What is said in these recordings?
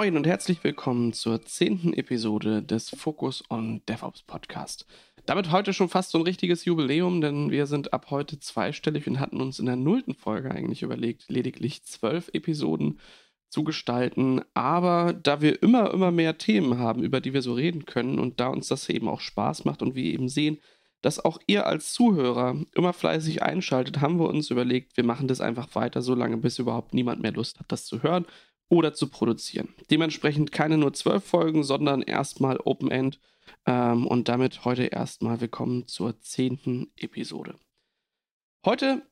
Moin und herzlich willkommen zur zehnten Episode des Focus on DevOps Podcast. Damit heute schon fast so ein richtiges Jubiläum, denn wir sind ab heute zweistellig und hatten uns in der nullten Folge eigentlich überlegt, lediglich zwölf Episoden zu gestalten. Aber da wir immer, immer mehr Themen haben, über die wir so reden können und da uns das eben auch Spaß macht und wir eben sehen, dass auch ihr als Zuhörer immer fleißig einschaltet, haben wir uns überlegt, wir machen das einfach weiter, so lange, bis überhaupt niemand mehr Lust hat, das zu hören oder zu produzieren. Dementsprechend keine nur zwölf Folgen, sondern erstmal Open End ähm, und damit heute erstmal willkommen zur zehnten Episode. Heute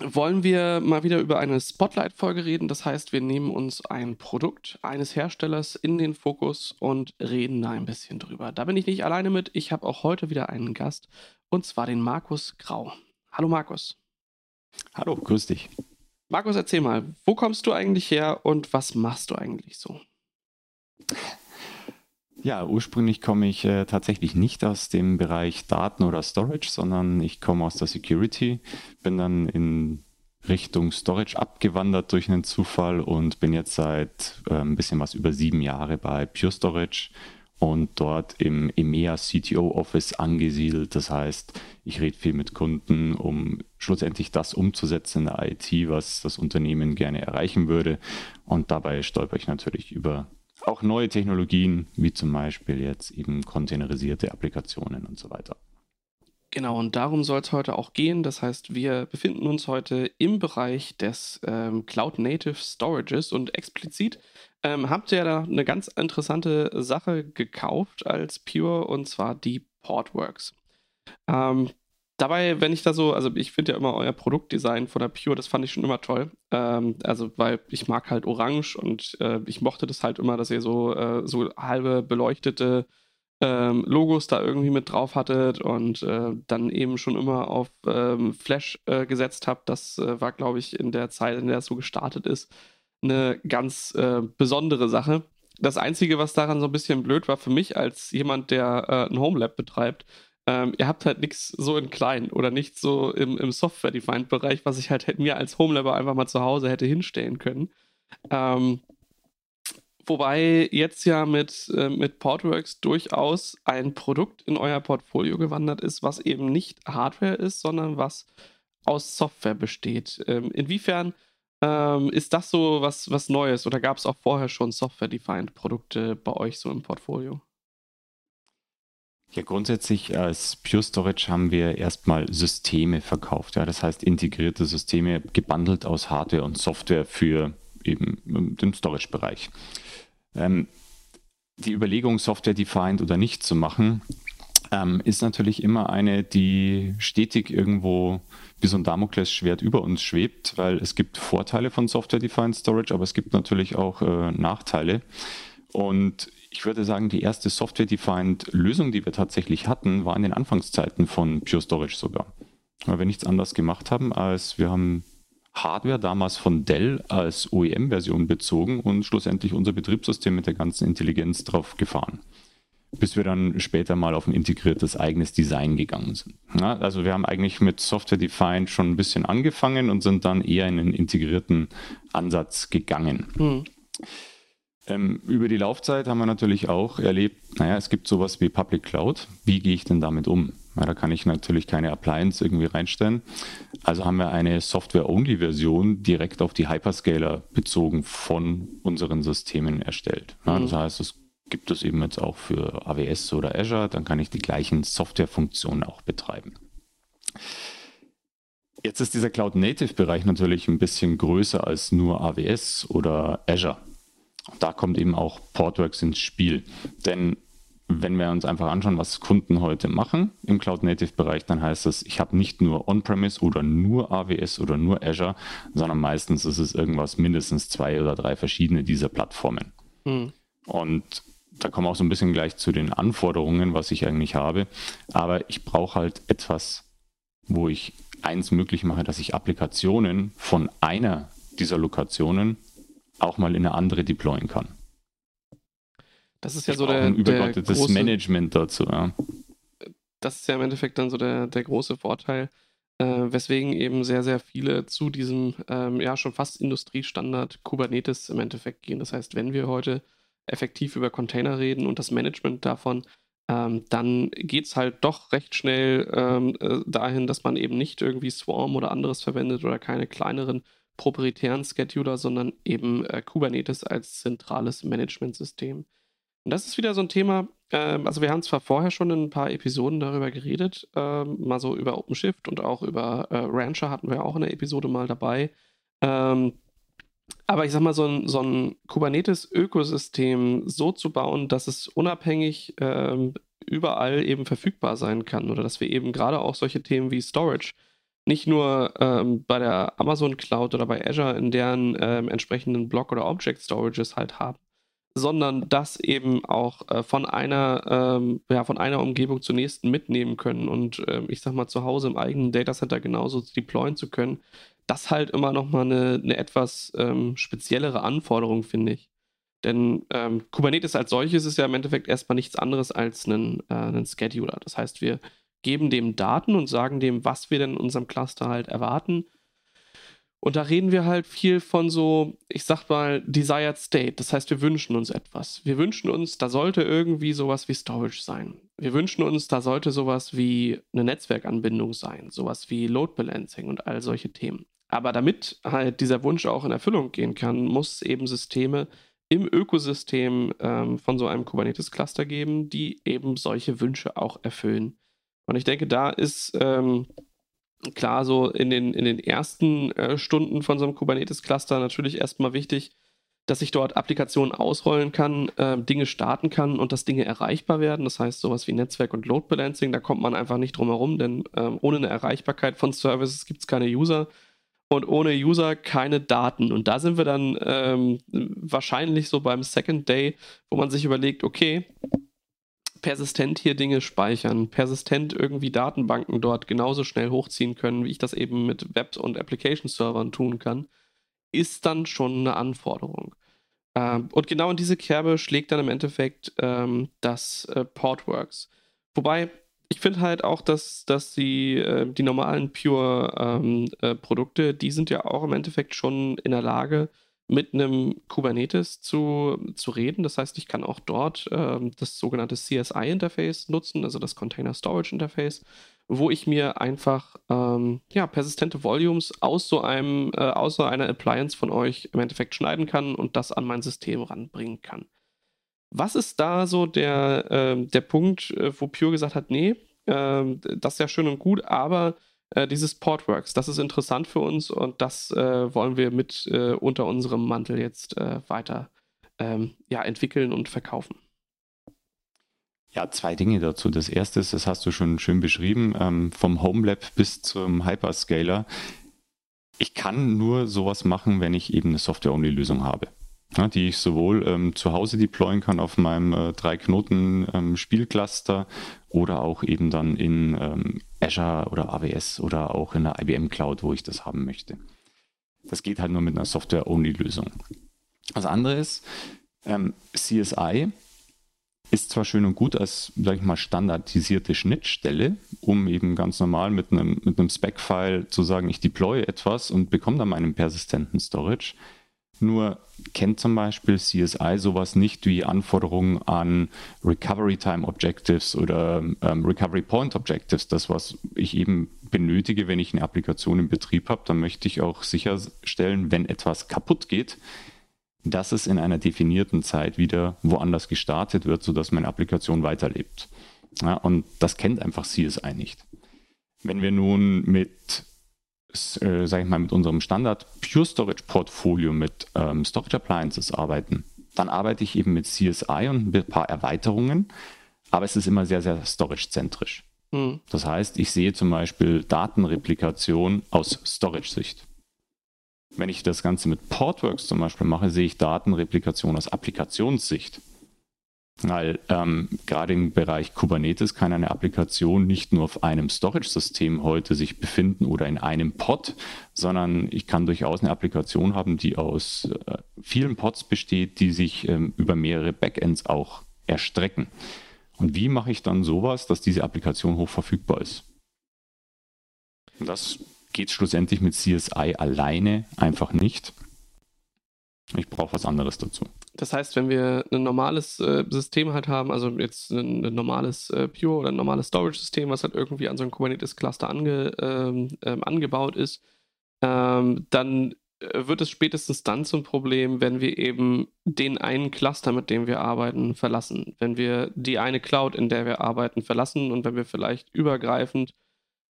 wollen wir mal wieder über eine Spotlight-Folge reden. Das heißt, wir nehmen uns ein Produkt eines Herstellers in den Fokus und reden da ein bisschen drüber. Da bin ich nicht alleine mit. Ich habe auch heute wieder einen Gast und zwar den Markus Grau. Hallo Markus. Hallo, grüß dich. Markus, erzähl mal, wo kommst du eigentlich her und was machst du eigentlich so? Ja, ursprünglich komme ich äh, tatsächlich nicht aus dem Bereich Daten oder Storage, sondern ich komme aus der Security, bin dann in Richtung Storage abgewandert durch einen Zufall und bin jetzt seit äh, ein bisschen was über sieben Jahre bei Pure Storage und dort im EMEA CTO Office angesiedelt. Das heißt, ich rede viel mit Kunden, um schlussendlich das umzusetzen in der IT, was das Unternehmen gerne erreichen würde. Und dabei stolper ich natürlich über auch neue Technologien, wie zum Beispiel jetzt eben containerisierte Applikationen und so weiter. Genau, und darum soll es heute auch gehen. Das heißt, wir befinden uns heute im Bereich des ähm, Cloud Native Storages und explizit ähm, habt ihr da eine ganz interessante Sache gekauft als Pure und zwar die Portworks. Ähm, dabei, wenn ich da so, also ich finde ja immer euer Produktdesign von der Pure, das fand ich schon immer toll. Ähm, also, weil ich mag halt Orange und äh, ich mochte das halt immer, dass ihr so, äh, so halbe beleuchtete ähm, Logos da irgendwie mit drauf hattet und äh, dann eben schon immer auf ähm, Flash äh, gesetzt habt. Das äh, war, glaube ich, in der Zeit, in der es so gestartet ist, eine ganz äh, besondere Sache. Das Einzige, was daran so ein bisschen blöd war für mich als jemand, der äh, ein Homelab betreibt, ähm, ihr habt halt nichts so in klein oder nichts so im, im Software-Defined-Bereich, was ich halt mir als Homelabber einfach mal zu Hause hätte hinstellen können. Ähm, wobei jetzt ja mit, äh, mit Portworx durchaus ein Produkt in euer Portfolio gewandert ist, was eben nicht Hardware ist, sondern was aus Software besteht. Ähm, inwiefern ähm, ist das so was, was Neues oder gab es auch vorher schon Software-Defined-Produkte bei euch so im Portfolio? Ja, grundsätzlich als Pure Storage haben wir erstmal Systeme verkauft. Ja, das heißt integrierte Systeme gebundelt aus Hardware und Software für eben den Storage-Bereich. Ähm, die Überlegung, Software-defined oder nicht zu machen, ähm, ist natürlich immer eine, die stetig irgendwo wie so ein Damoklesschwert über uns schwebt, weil es gibt Vorteile von Software-Defined Storage, aber es gibt natürlich auch äh, Nachteile. Und ich würde sagen, die erste Software-Defined Lösung, die wir tatsächlich hatten, war in den Anfangszeiten von Pure Storage sogar. Weil wir nichts anderes gemacht haben, als wir haben Hardware damals von Dell als OEM-Version bezogen und schlussendlich unser Betriebssystem mit der ganzen Intelligenz drauf gefahren bis wir dann später mal auf ein integriertes eigenes Design gegangen sind. Ja, also wir haben eigentlich mit Software Defined schon ein bisschen angefangen und sind dann eher in einen integrierten Ansatz gegangen. Mhm. Ähm, über die Laufzeit haben wir natürlich auch erlebt, naja, es gibt sowas wie Public Cloud. Wie gehe ich denn damit um? Ja, da kann ich natürlich keine Appliance irgendwie reinstellen. Also haben wir eine Software-Only-Version direkt auf die Hyperscaler bezogen von unseren Systemen erstellt. Ja, das mhm. heißt, es gibt es eben jetzt auch für AWS oder Azure, dann kann ich die gleichen Softwarefunktionen auch betreiben. Jetzt ist dieser Cloud-Native-Bereich natürlich ein bisschen größer als nur AWS oder Azure. Da kommt eben auch Portworx ins Spiel. Denn wenn wir uns einfach anschauen, was Kunden heute machen im Cloud-Native-Bereich, dann heißt das, ich habe nicht nur On-Premise oder nur AWS oder nur Azure, sondern meistens ist es irgendwas mindestens zwei oder drei verschiedene dieser Plattformen. Mhm. Und da kommen wir auch so ein bisschen gleich zu den Anforderungen, was ich eigentlich habe. Aber ich brauche halt etwas, wo ich eins möglich mache, dass ich Applikationen von einer dieser Lokationen auch mal in eine andere deployen kann. Das ist ja ich so der, ein der große, Management dazu. Ja. Das ist ja im Endeffekt dann so der, der große Vorteil äh, weswegen eben sehr, sehr viele zu diesem ähm, ja schon fast Industriestandard Kubernetes im Endeffekt gehen. Das heißt, wenn wir heute effektiv über Container reden und das Management davon, ähm, dann geht es halt doch recht schnell ähm, äh, dahin, dass man eben nicht irgendwie Swarm oder anderes verwendet oder keine kleineren proprietären Scheduler, sondern eben äh, Kubernetes als zentrales Managementsystem. Und das ist wieder so ein Thema, ähm, also wir haben zwar vorher schon in ein paar Episoden darüber geredet, ähm, mal so über OpenShift und auch über äh, Rancher hatten wir auch in der Episode mal dabei. Ähm, aber ich sag mal, so ein, so ein Kubernetes-Ökosystem so zu bauen, dass es unabhängig ähm, überall eben verfügbar sein kann oder dass wir eben gerade auch solche Themen wie Storage nicht nur ähm, bei der Amazon Cloud oder bei Azure in deren ähm, entsprechenden Block- oder Object-Storages halt haben, sondern das eben auch äh, von einer ähm, ja, von einer Umgebung zur nächsten mitnehmen können und ähm, ich sag mal zu Hause im eigenen Datacenter genauso deployen zu können, das halt immer noch mal eine, eine etwas ähm, speziellere Anforderung finde ich. Denn ähm, Kubernetes als solches ist ja im Endeffekt erstmal nichts anderes als ein, äh, Scheduler. Das heißt, wir geben dem Daten und sagen dem, was wir denn in unserem Cluster halt erwarten und da reden wir halt viel von so, ich sag mal, Desired State. Das heißt, wir wünschen uns etwas. Wir wünschen uns, da sollte irgendwie sowas wie Storage sein. Wir wünschen uns, da sollte sowas wie eine Netzwerkanbindung sein, sowas wie Load Balancing und all solche Themen. Aber damit halt dieser Wunsch auch in Erfüllung gehen kann, muss es eben Systeme im Ökosystem ähm, von so einem Kubernetes-Cluster geben, die eben solche Wünsche auch erfüllen. Und ich denke, da ist ähm, klar, so in den, in den ersten äh, Stunden von so einem Kubernetes-Cluster natürlich erstmal wichtig, dass ich dort Applikationen ausrollen kann, äh, Dinge starten kann und dass Dinge erreichbar werden. Das heißt, sowas wie Netzwerk und Load Balancing, da kommt man einfach nicht drum herum, denn ähm, ohne eine Erreichbarkeit von Services gibt es keine User und ohne User keine Daten. Und da sind wir dann ähm, wahrscheinlich so beim Second Day, wo man sich überlegt, okay, persistent hier Dinge speichern, persistent irgendwie Datenbanken dort genauso schnell hochziehen können, wie ich das eben mit Web- und Application-Servern tun kann, ist dann schon eine Anforderung. Ähm, und genau in diese Kerbe schlägt dann im Endeffekt ähm, das äh, Portworx. Wobei, ich finde halt auch, dass, dass die, äh, die normalen Pure-Produkte, ähm, äh, die sind ja auch im Endeffekt schon in der Lage, mit einem Kubernetes zu, zu reden. Das heißt, ich kann auch dort ähm, das sogenannte CSI-Interface nutzen, also das Container Storage Interface, wo ich mir einfach ähm, ja, persistente Volumes aus so einem, äh, aus so einer Appliance von euch im Endeffekt schneiden kann und das an mein System ranbringen kann. Was ist da so der, äh, der Punkt, äh, wo Pure gesagt hat, nee, äh, das ist ja schön und gut, aber äh, dieses Portworx, das ist interessant für uns und das äh, wollen wir mit äh, unter unserem Mantel jetzt äh, weiter ähm, ja, entwickeln und verkaufen. Ja, zwei Dinge dazu. Das erste ist, das hast du schon schön beschrieben, ähm, vom Homelab bis zum Hyperscaler. Ich kann nur sowas machen, wenn ich eben eine Software-Only-Lösung habe ja, die ich sowohl ähm, zu Hause deployen kann auf meinem äh, drei Knoten ähm, oder auch eben dann in ähm, Azure oder AWS oder auch in der IBM Cloud, wo ich das haben möchte. Das geht halt nur mit einer Software-Only-Lösung. Das andere ist, ähm, CSI ist zwar schön und gut als, sag ich mal, standardisierte Schnittstelle, um eben ganz normal mit einem, mit einem Spec-File zu sagen, ich deploye etwas und bekomme dann meinen persistenten Storage. Nur kennt zum Beispiel CSI sowas nicht wie Anforderungen an Recovery Time Objectives oder ähm, Recovery Point Objectives. Das, was ich eben benötige, wenn ich eine Applikation im Betrieb habe, dann möchte ich auch sicherstellen, wenn etwas kaputt geht, dass es in einer definierten Zeit wieder woanders gestartet wird, sodass meine Applikation weiterlebt. Ja, und das kennt einfach CSI nicht. Wenn wir nun mit äh, sage ich mal, mit unserem Standard Pure Storage Portfolio mit ähm, Storage Appliances arbeiten, dann arbeite ich eben mit CSI und ein paar Erweiterungen, aber es ist immer sehr, sehr storage-zentrisch. Mhm. Das heißt, ich sehe zum Beispiel Datenreplikation aus Storage-Sicht. Wenn ich das Ganze mit Portworx zum Beispiel mache, sehe ich Datenreplikation aus Applikationssicht. Weil ähm, gerade im Bereich Kubernetes kann eine Applikation nicht nur auf einem Storage-System heute sich befinden oder in einem Pod, sondern ich kann durchaus eine Applikation haben, die aus äh, vielen Pods besteht, die sich ähm, über mehrere Backends auch erstrecken. Und wie mache ich dann sowas, dass diese Applikation hochverfügbar ist? Und das geht schlussendlich mit CSI alleine einfach nicht. Ich brauche was anderes dazu. Das heißt, wenn wir ein normales äh, System halt haben, also jetzt ein, ein normales äh, Pure oder ein normales Storage-System, was halt irgendwie an so ein Kubernetes-Cluster ange, ähm, ähm, angebaut ist, ähm, dann äh, wird es spätestens dann zum Problem, wenn wir eben den einen Cluster, mit dem wir arbeiten, verlassen. Wenn wir die eine Cloud, in der wir arbeiten, verlassen und wenn wir vielleicht übergreifend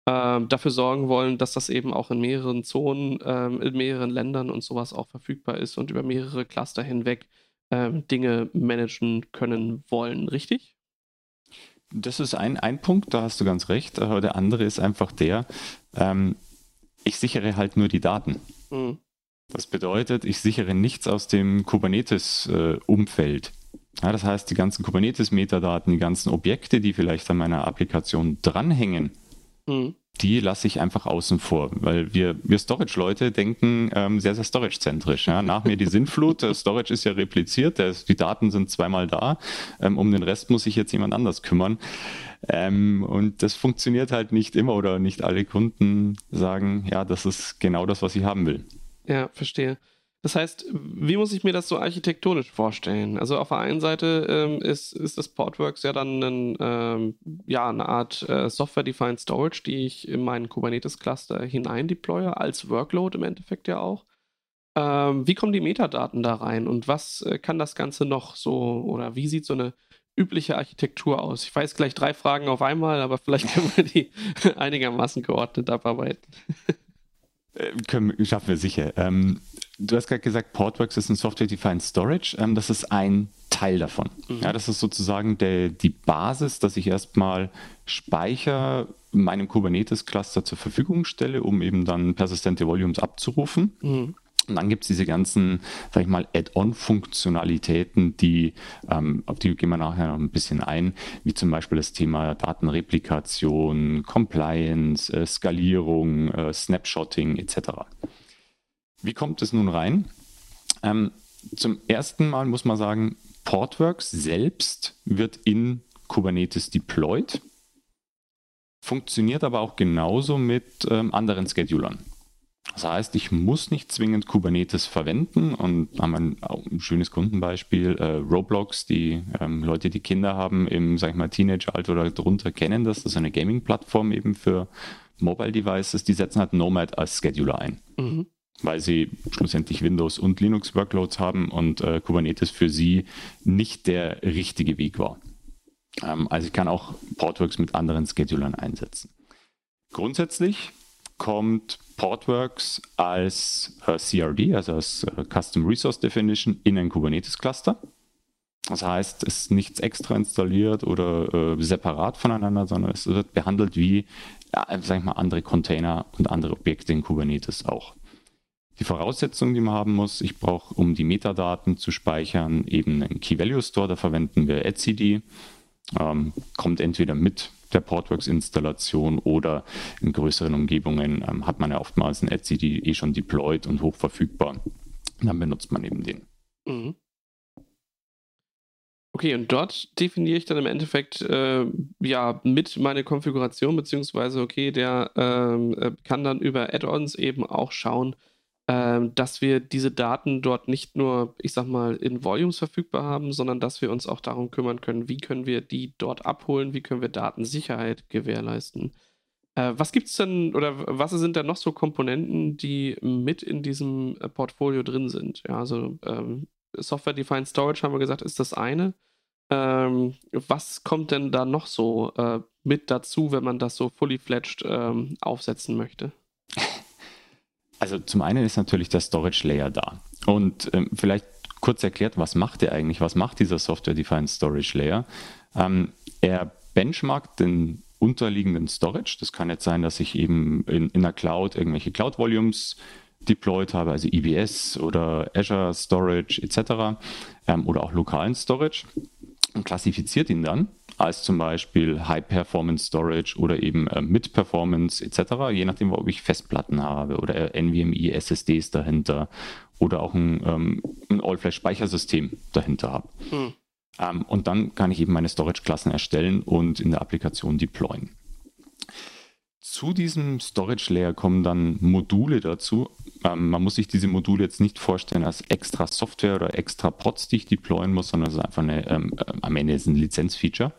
dafür sorgen wollen, dass das eben auch in mehreren Zonen, äh, in mehreren Ländern und sowas auch verfügbar ist und über mehrere Cluster hinweg äh, Dinge managen können wollen, richtig? Das ist ein, ein Punkt, da hast du ganz recht. Aber der andere ist einfach der, ähm, ich sichere halt nur die Daten. Mhm. Das bedeutet, ich sichere nichts aus dem Kubernetes-Umfeld. Ja, das heißt, die ganzen Kubernetes-Metadaten, die ganzen Objekte, die vielleicht an meiner Applikation dranhängen, mhm. die lasse ich einfach außen vor, weil wir, wir Storage-Leute denken ähm, sehr, sehr Storage-zentrisch. Ja. Nach mir die Sinnflut, Storage ist ja repliziert, der, die Daten sind zweimal da, ähm, um den Rest muss sich jetzt jemand anders kümmern. Ähm, und das funktioniert halt nicht immer oder nicht alle Kunden sagen, ja, das ist genau das, was ich haben will. Ja, verstehe. Das heißt, wie muss ich mir das so architektonisch vorstellen? Also auf der einen Seite ähm, ist, ist das Portworx ja dann ein, ähm, ja, eine Art äh, Software-Defined Storage, die ich in meinen Kubernetes-Cluster hinein deploye, als Workload im Endeffekt ja auch. Ähm, wie kommen die Metadaten da rein und was äh, kann das Ganze noch so oder wie sieht so eine übliche Architektur aus? Ich weiß gleich drei Fragen auf einmal, aber vielleicht können wir die einigermaßen geordnet abarbeiten. Äh, können, schaffen wir sicher. Ähm, du hast gerade gesagt, Portworx ist ein Software-Defined Storage. Ähm, das ist ein Teil davon. Mhm. Ja, das ist sozusagen der, die Basis, dass ich erstmal Speicher meinem Kubernetes-Cluster zur Verfügung stelle, um eben dann persistente Volumes abzurufen. Mhm. Und dann gibt es diese ganzen, sag ich mal, Add-on-Funktionalitäten, die, ähm, auf die gehen wir nachher noch ein bisschen ein, wie zum Beispiel das Thema Datenreplikation, Compliance, äh, Skalierung, äh, Snapshotting etc. Wie kommt es nun rein? Ähm, zum ersten Mal muss man sagen, Portworx selbst wird in Kubernetes deployed, funktioniert aber auch genauso mit ähm, anderen Schedulern. Das heißt, ich muss nicht zwingend Kubernetes verwenden und haben ein, ein schönes Kundenbeispiel, äh, Roblox, die ähm, Leute, die Kinder haben im, sag ich mal, Teenage-Alter oder darunter kennen das. Das ist eine Gaming-Plattform eben für Mobile Devices. Die setzen halt Nomad als Scheduler ein. Mhm. Weil sie schlussendlich Windows und Linux Workloads haben und äh, Kubernetes für sie nicht der richtige Weg war. Ähm, also ich kann auch Portworx mit anderen Schedulern einsetzen. Grundsätzlich kommt Portworx als äh, CRD, also als äh, Custom Resource Definition, in ein Kubernetes-Cluster. Das heißt, es ist nichts extra installiert oder äh, separat voneinander, sondern es wird behandelt wie, ja, sag ich mal, andere Container und andere Objekte in Kubernetes auch. Die Voraussetzungen, die man haben muss, ich brauche, um die Metadaten zu speichern, eben einen Key-Value-Store, da verwenden wir etcd. Ähm, kommt entweder mit der Portworx-Installation oder in größeren Umgebungen ähm, hat man ja oftmals ein etcd eh schon deployed und hochverfügbar. dann benutzt man eben den. Mhm. Okay, und dort definiere ich dann im Endeffekt äh, ja mit meine Konfiguration, beziehungsweise okay, der ähm, äh, kann dann über Add-ons eben auch schauen, dass wir diese Daten dort nicht nur, ich sag mal, in Volumes verfügbar haben, sondern dass wir uns auch darum kümmern können, wie können wir die dort abholen, wie können wir Datensicherheit gewährleisten. Äh, was gibt es denn oder was sind denn noch so Komponenten, die mit in diesem äh, Portfolio drin sind? Ja, also ähm, Software-Defined Storage haben wir gesagt, ist das eine. Ähm, was kommt denn da noch so äh, mit dazu, wenn man das so fully fledged ähm, aufsetzen möchte? Also zum einen ist natürlich der Storage Layer da. Und ähm, vielleicht kurz erklärt, was macht der eigentlich? Was macht dieser Software-Defined Storage Layer? Ähm, er benchmarkt den unterliegenden Storage. Das kann jetzt sein, dass ich eben in, in der Cloud irgendwelche Cloud-Volumes deployed habe, also EBS oder Azure Storage etc. Ähm, oder auch lokalen Storage und klassifiziert ihn dann als zum Beispiel High Performance Storage oder eben äh, Mid Performance etc., je nachdem, ob ich Festplatten habe oder NVMe SSDs dahinter oder auch ein, ähm, ein All-Flash Speichersystem dahinter habe. Hm. Ähm, und dann kann ich eben meine Storage-Klassen erstellen und in der Applikation deployen. Zu diesem Storage Layer kommen dann Module dazu. Ähm, man muss sich diese Module jetzt nicht vorstellen als extra Software oder extra Pods, die ich deployen muss, sondern es ist einfach eine, ähm, äh, am Ende ist ein Lizenzfeature.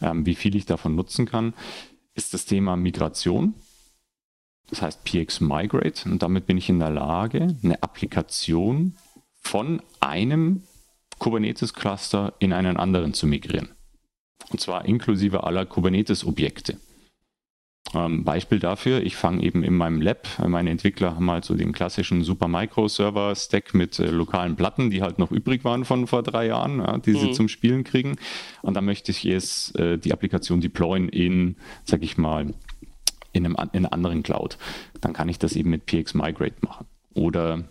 Ähm, wie viel ich davon nutzen kann, ist das Thema Migration. Das heißt PX Migrate und damit bin ich in der Lage, eine Applikation von einem Kubernetes-Cluster in einen anderen zu migrieren. Und zwar inklusive aller Kubernetes-Objekte. Ähm, Beispiel dafür, ich fange eben in meinem Lab, meine Entwickler haben halt so den klassischen Supermicro-Server-Stack mit äh, lokalen Platten, die halt noch übrig waren von vor drei Jahren, ja, die mhm. sie zum Spielen kriegen. Und dann möchte ich jetzt äh, die Applikation deployen in, sag ich mal, in, einem, in einer anderen Cloud. Dann kann ich das eben mit PX Migrate machen. Oder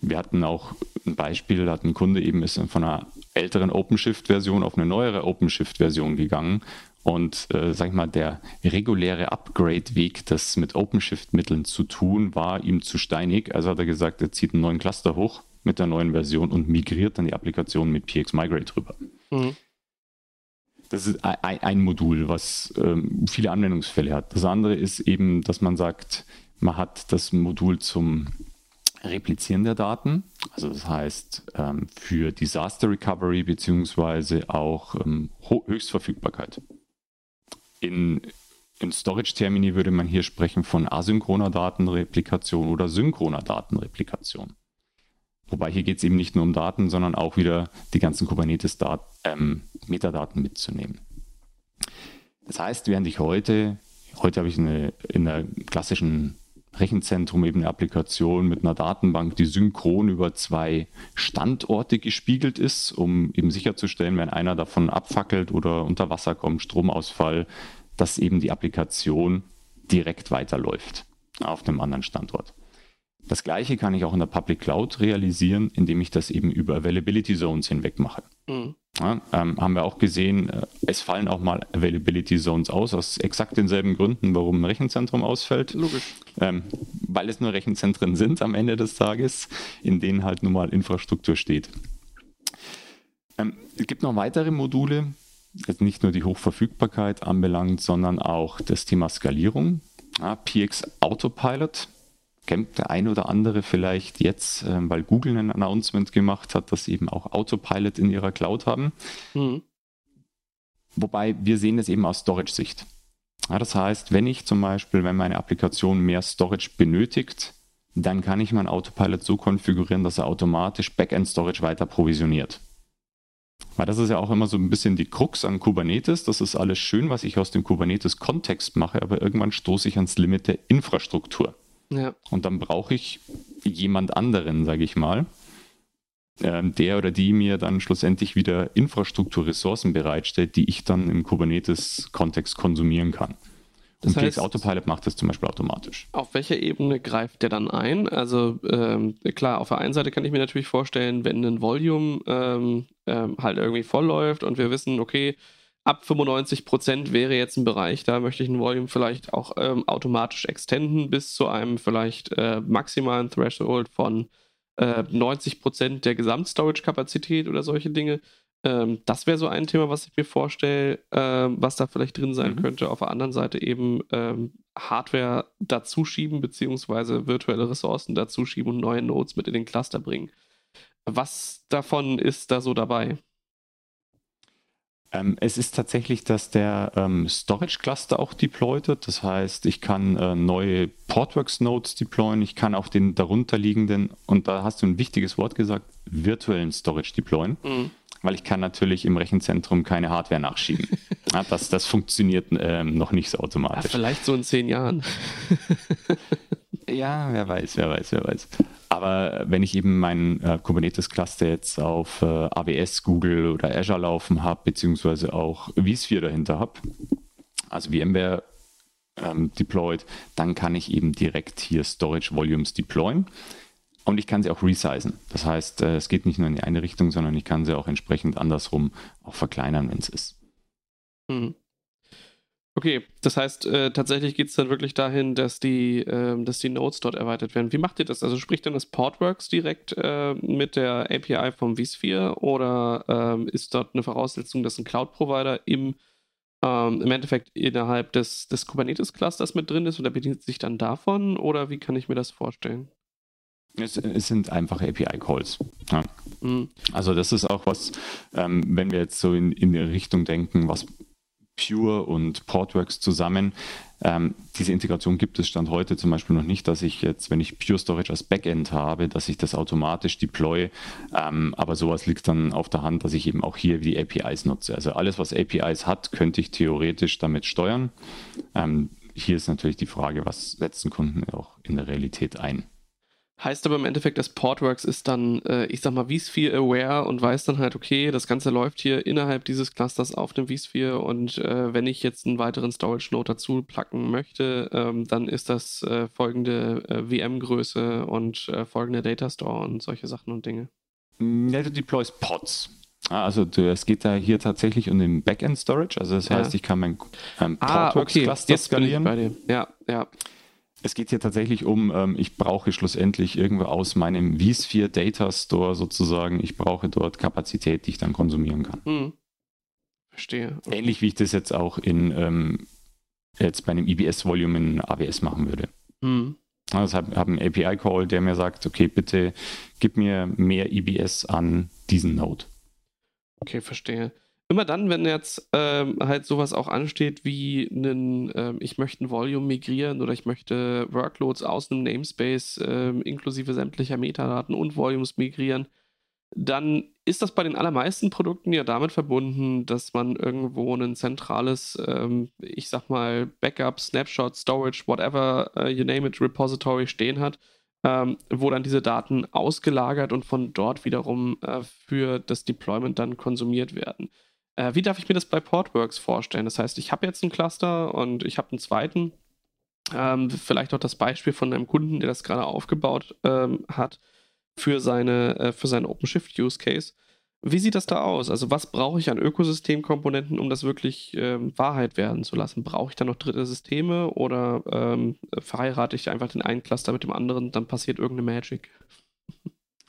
wir hatten auch ein Beispiel, da hat ein Kunde eben ist von einer älteren OpenShift-Version auf eine neuere OpenShift-Version gegangen und äh, sag ich mal, der reguläre Upgrade-Weg, das mit OpenShift-Mitteln zu tun, war ihm zu steinig. Also hat er gesagt, er zieht einen neuen Cluster hoch mit der neuen Version und migriert dann die Applikation mit PX Migrate rüber. Mhm. Das ist ein, ein Modul, was ähm, viele Anwendungsfälle hat. Das andere ist eben, dass man sagt, man hat das Modul zum Replizieren der Daten. Also das heißt ähm, für Disaster Recovery beziehungsweise auch ähm, Höchstverfügbarkeit. In, in Storage-Termini würde man hier sprechen von asynchroner Datenreplikation oder synchroner Datenreplikation. Wobei hier geht es eben nicht nur um Daten, sondern auch wieder die ganzen Kubernetes-Metadaten ähm, mitzunehmen. Das heißt, während ich heute, heute habe ich eine, in der klassischen Rechenzentrum eben eine Applikation mit einer Datenbank, die synchron über zwei Standorte gespiegelt ist, um eben sicherzustellen, wenn einer davon abfackelt oder unter Wasser kommt, Stromausfall, dass eben die Applikation direkt weiterläuft auf einem anderen Standort. Das gleiche kann ich auch in der Public Cloud realisieren, indem ich das eben über Availability Zones hinweg mache. Mhm. Ja, ähm, haben wir auch gesehen, äh, es fallen auch mal Availability Zones aus, aus exakt denselben Gründen, warum ein Rechenzentrum ausfällt. Logisch. Ähm, weil es nur Rechenzentren sind am Ende des Tages, in denen halt nun mal Infrastruktur steht. Ähm, es gibt noch weitere Module, das nicht nur die Hochverfügbarkeit anbelangt, sondern auch das Thema Skalierung. Ja, PX Autopilot kennt der ein oder andere vielleicht jetzt, äh, weil Google ein Announcement gemacht hat, dass sie eben auch Autopilot in ihrer Cloud haben. Mhm. Wobei wir sehen das eben aus Storage-Sicht. Ja, das heißt, wenn ich zum Beispiel, wenn meine Applikation mehr Storage benötigt, dann kann ich meinen Autopilot so konfigurieren, dass er automatisch Backend-Storage weiter provisioniert. Weil das ist ja auch immer so ein bisschen die Krux an Kubernetes. Das ist alles schön, was ich aus dem Kubernetes-Kontext mache, aber irgendwann stoße ich ans Limit der Infrastruktur. Ja. Und dann brauche ich jemand anderen, sage ich mal, ähm, der oder die mir dann schlussendlich wieder Infrastrukturressourcen bereitstellt, die ich dann im Kubernetes-Kontext konsumieren kann. Das und heißt, Autopilot macht das zum Beispiel automatisch. Auf welcher Ebene greift der dann ein? Also ähm, klar, auf der einen Seite kann ich mir natürlich vorstellen, wenn ein Volume ähm, ähm, halt irgendwie voll läuft und wir wissen, okay, ab 95 Prozent wäre jetzt ein Bereich, da möchte ich ein Volume vielleicht auch ähm, automatisch extenden bis zu einem vielleicht äh, maximalen Threshold von äh, 90 Prozent der Gesamtstorage-Kapazität oder solche Dinge. Ähm, das wäre so ein Thema, was ich mir vorstelle, äh, was da vielleicht drin sein mhm. könnte. Auf der anderen Seite eben ähm, Hardware dazuschieben, beziehungsweise virtuelle Ressourcen dazuschieben und neue Nodes mit in den Cluster bringen. Was davon ist da so dabei? Ähm, es ist tatsächlich, dass der ähm, Storage Cluster auch deployed wird. Das heißt, ich kann äh, neue Portworx Nodes deployen. Ich kann auch den darunterliegenden, und da hast du ein wichtiges Wort gesagt, virtuellen Storage deployen. Mhm. Weil ich kann natürlich im Rechenzentrum keine Hardware nachschieben. ja, das, das funktioniert ähm, noch nicht so automatisch. Ja, vielleicht so in zehn Jahren. ja, wer weiß, wer weiß, wer weiß. Aber wenn ich eben mein äh, Kubernetes-Cluster jetzt auf äh, AWS, Google oder Azure laufen habe, beziehungsweise auch vSphere dahinter habe, also VMware ähm, deployed, dann kann ich eben direkt hier Storage Volumes deployen. Und ich kann sie auch resizen. Das heißt, äh, es geht nicht nur in die eine Richtung, sondern ich kann sie auch entsprechend andersrum auch verkleinern, wenn es ist. Mhm. Okay, das heißt, äh, tatsächlich geht es dann wirklich dahin, dass die, äh, dass die Nodes dort erweitert werden. Wie macht ihr das? Also spricht dann das Portworx direkt äh, mit der API vom vSphere oder ähm, ist dort eine Voraussetzung, dass ein Cloud-Provider im ähm, im Endeffekt innerhalb des, des Kubernetes-Clusters mit drin ist und er bedient sich dann davon oder wie kann ich mir das vorstellen? Es, es sind einfache API-Calls. Ja. Mhm. Also das ist auch was, ähm, wenn wir jetzt so in, in die Richtung denken, was Pure und Portworx zusammen. Ähm, diese Integration gibt es Stand heute zum Beispiel noch nicht, dass ich jetzt, wenn ich Pure Storage als Backend habe, dass ich das automatisch deploy. Ähm, aber sowas liegt dann auf der Hand, dass ich eben auch hier die APIs nutze. Also alles, was APIs hat, könnte ich theoretisch damit steuern. Ähm, hier ist natürlich die Frage, was setzen Kunden auch in der Realität ein. Heißt aber im Endeffekt, dass Portworx ist dann, äh, ich sag mal, vSphere aware und weiß dann halt, okay, das Ganze läuft hier innerhalb dieses Clusters auf dem vSphere und äh, wenn ich jetzt einen weiteren Storage Node dazu placken möchte, ähm, dann ist das äh, folgende äh, VM-Größe und äh, folgende Data Store und solche Sachen und Dinge. Mm, ja, du deployst Pods. Ah, also es geht da hier tatsächlich um den Backend Storage. Also das heißt, ja. ich kann mein ähm, Portworx ah, okay. Cluster skalieren. Ja, ja. Es geht hier tatsächlich um, ähm, ich brauche schlussendlich irgendwo aus meinem vSphere Data Store sozusagen, ich brauche dort Kapazität, die ich dann konsumieren kann. Hm. Verstehe. Ähnlich wie ich das jetzt auch in ähm, jetzt bei einem EBS-Volume in AWS machen würde. Hm. Also ich habe einen API-Call, der mir sagt, okay, bitte gib mir mehr EBS an diesen Node. Okay, verstehe immer dann, wenn jetzt ähm, halt sowas auch ansteht wie einen, ähm, ich möchte ein Volume migrieren oder ich möchte Workloads aus einem Namespace ähm, inklusive sämtlicher Metadaten und Volumes migrieren, dann ist das bei den allermeisten Produkten ja damit verbunden, dass man irgendwo ein zentrales, ähm, ich sag mal, Backup, Snapshot, Storage, whatever, uh, you name it, Repository stehen hat, ähm, wo dann diese Daten ausgelagert und von dort wiederum äh, für das Deployment dann konsumiert werden. Äh, wie darf ich mir das bei Portworx vorstellen? Das heißt, ich habe jetzt einen Cluster und ich habe einen zweiten. Ähm, vielleicht auch das Beispiel von einem Kunden, der das gerade aufgebaut ähm, hat für, seine, äh, für seinen OpenShift-Use-Case. Wie sieht das da aus? Also, was brauche ich an Ökosystemkomponenten, um das wirklich ähm, Wahrheit werden zu lassen? Brauche ich da noch dritte Systeme oder ähm, verheirate ich einfach den einen Cluster mit dem anderen, dann passiert irgendeine Magic?